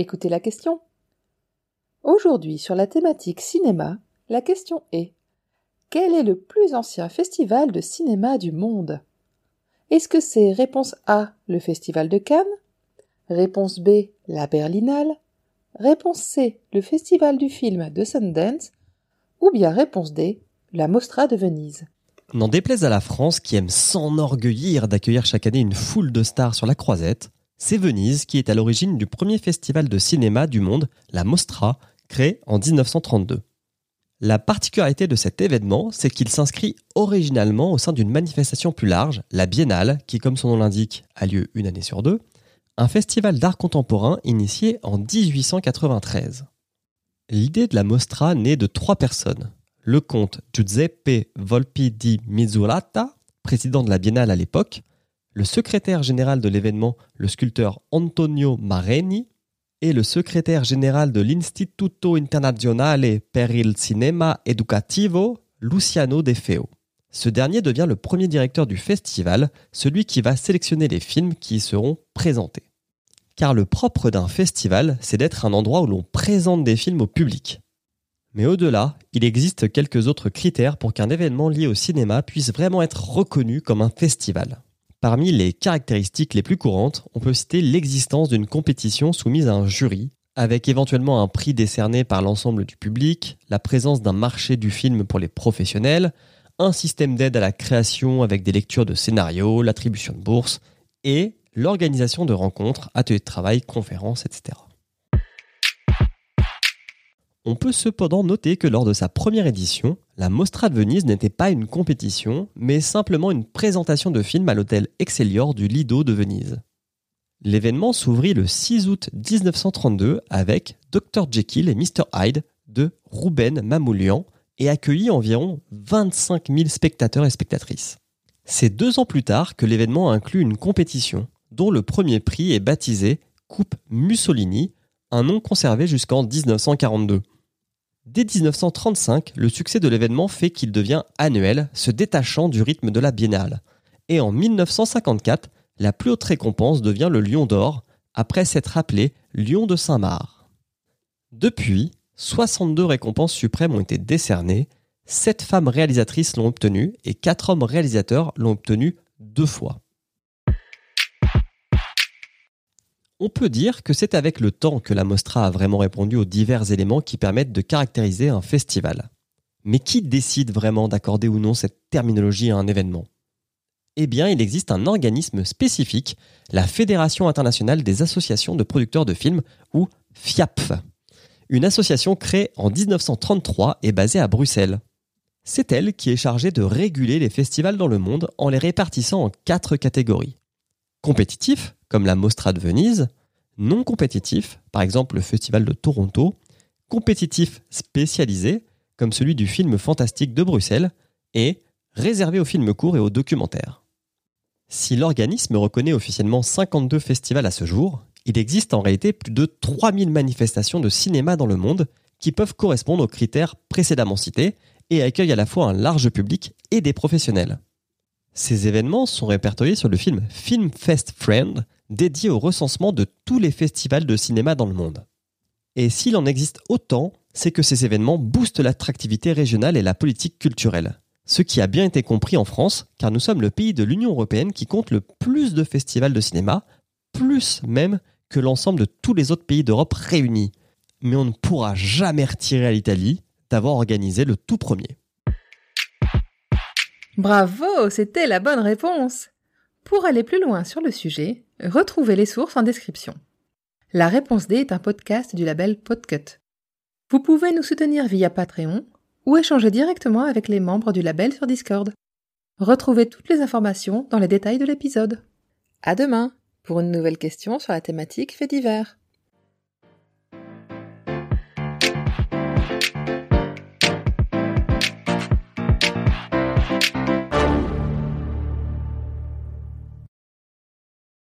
écoutez la question. Aujourd'hui, sur la thématique cinéma, la question est Quel est le plus ancien festival de cinéma du monde? Est-ce que c'est réponse A, le Festival de Cannes? Réponse B, la Berlinale? Réponse C, le Festival du film de Sundance? Ou bien réponse D, la Mostra de Venise? N'en déplaise à la France qui aime s'enorgueillir d'accueillir chaque année une foule de stars sur la croisette, c'est Venise qui est à l'origine du premier festival de cinéma du monde, la Mostra, créé en 1932. La particularité de cet événement, c'est qu'il s'inscrit originalement au sein d'une manifestation plus large, la Biennale, qui, comme son nom l'indique, a lieu une année sur deux, un festival d'art contemporain initié en 1893. L'idée de la Mostra naît de trois personnes le comte Giuseppe Volpi di Misurata, président de la Biennale à l'époque, le secrétaire général de l'événement, le sculpteur Antonio Mareni, et le secrétaire général de l'Istituto Internazionale per il Cinema Educativo, Luciano De Feo. Ce dernier devient le premier directeur du festival, celui qui va sélectionner les films qui y seront présentés. Car le propre d'un festival, c'est d'être un endroit où l'on présente des films au public. Mais au-delà, il existe quelques autres critères pour qu'un événement lié au cinéma puisse vraiment être reconnu comme un festival. Parmi les caractéristiques les plus courantes, on peut citer l'existence d'une compétition soumise à un jury, avec éventuellement un prix décerné par l'ensemble du public, la présence d'un marché du film pour les professionnels, un système d'aide à la création avec des lectures de scénarios, l'attribution de bourses, et l'organisation de rencontres, ateliers de travail, conférences, etc. On peut cependant noter que lors de sa première édition, la Mostra de Venise n'était pas une compétition, mais simplement une présentation de films à l'hôtel Excellior du Lido de Venise. L'événement s'ouvrit le 6 août 1932 avec Dr Jekyll et Mr Hyde de Ruben Mamoulian et accueillit environ 25 000 spectateurs et spectatrices. C'est deux ans plus tard que l'événement inclut une compétition dont le premier prix est baptisé Coupe Mussolini, un nom conservé jusqu'en 1942. Dès 1935, le succès de l'événement fait qu'il devient annuel, se détachant du rythme de la biennale. Et en 1954, la plus haute récompense devient le Lion d'Or, après s'être appelé Lion de Saint-Marc. Depuis, 62 récompenses suprêmes ont été décernées, 7 femmes réalisatrices l'ont obtenu et 4 hommes réalisateurs l'ont obtenu deux fois. On peut dire que c'est avec le temps que la Mostra a vraiment répondu aux divers éléments qui permettent de caractériser un festival. Mais qui décide vraiment d'accorder ou non cette terminologie à un événement? Eh bien, il existe un organisme spécifique, la Fédération internationale des associations de producteurs de films, ou FIAPF. Une association créée en 1933 et basée à Bruxelles. C'est elle qui est chargée de réguler les festivals dans le monde en les répartissant en quatre catégories. Compétitifs, comme la Mostra de Venise, non compétitifs, par exemple le Festival de Toronto, compétitifs spécialisés, comme celui du film fantastique de Bruxelles, et réservés aux films courts et aux documentaires. Si l'organisme reconnaît officiellement 52 festivals à ce jour, il existe en réalité plus de 3000 manifestations de cinéma dans le monde qui peuvent correspondre aux critères précédemment cités et accueillent à la fois un large public et des professionnels. Ces événements sont répertoriés sur le film Film Fest Friend, dédié au recensement de tous les festivals de cinéma dans le monde. Et s'il en existe autant, c'est que ces événements boostent l'attractivité régionale et la politique culturelle. Ce qui a bien été compris en France, car nous sommes le pays de l'Union européenne qui compte le plus de festivals de cinéma, plus même que l'ensemble de tous les autres pays d'Europe réunis. Mais on ne pourra jamais retirer à l'Italie d'avoir organisé le tout premier. Bravo, c'était la bonne réponse. Pour aller plus loin sur le sujet, retrouvez les sources en description. La réponse D est un podcast du label Podcut. Vous pouvez nous soutenir via Patreon ou échanger directement avec les membres du label sur Discord. Retrouvez toutes les informations dans les détails de l'épisode. À demain pour une nouvelle question sur la thématique fait divers.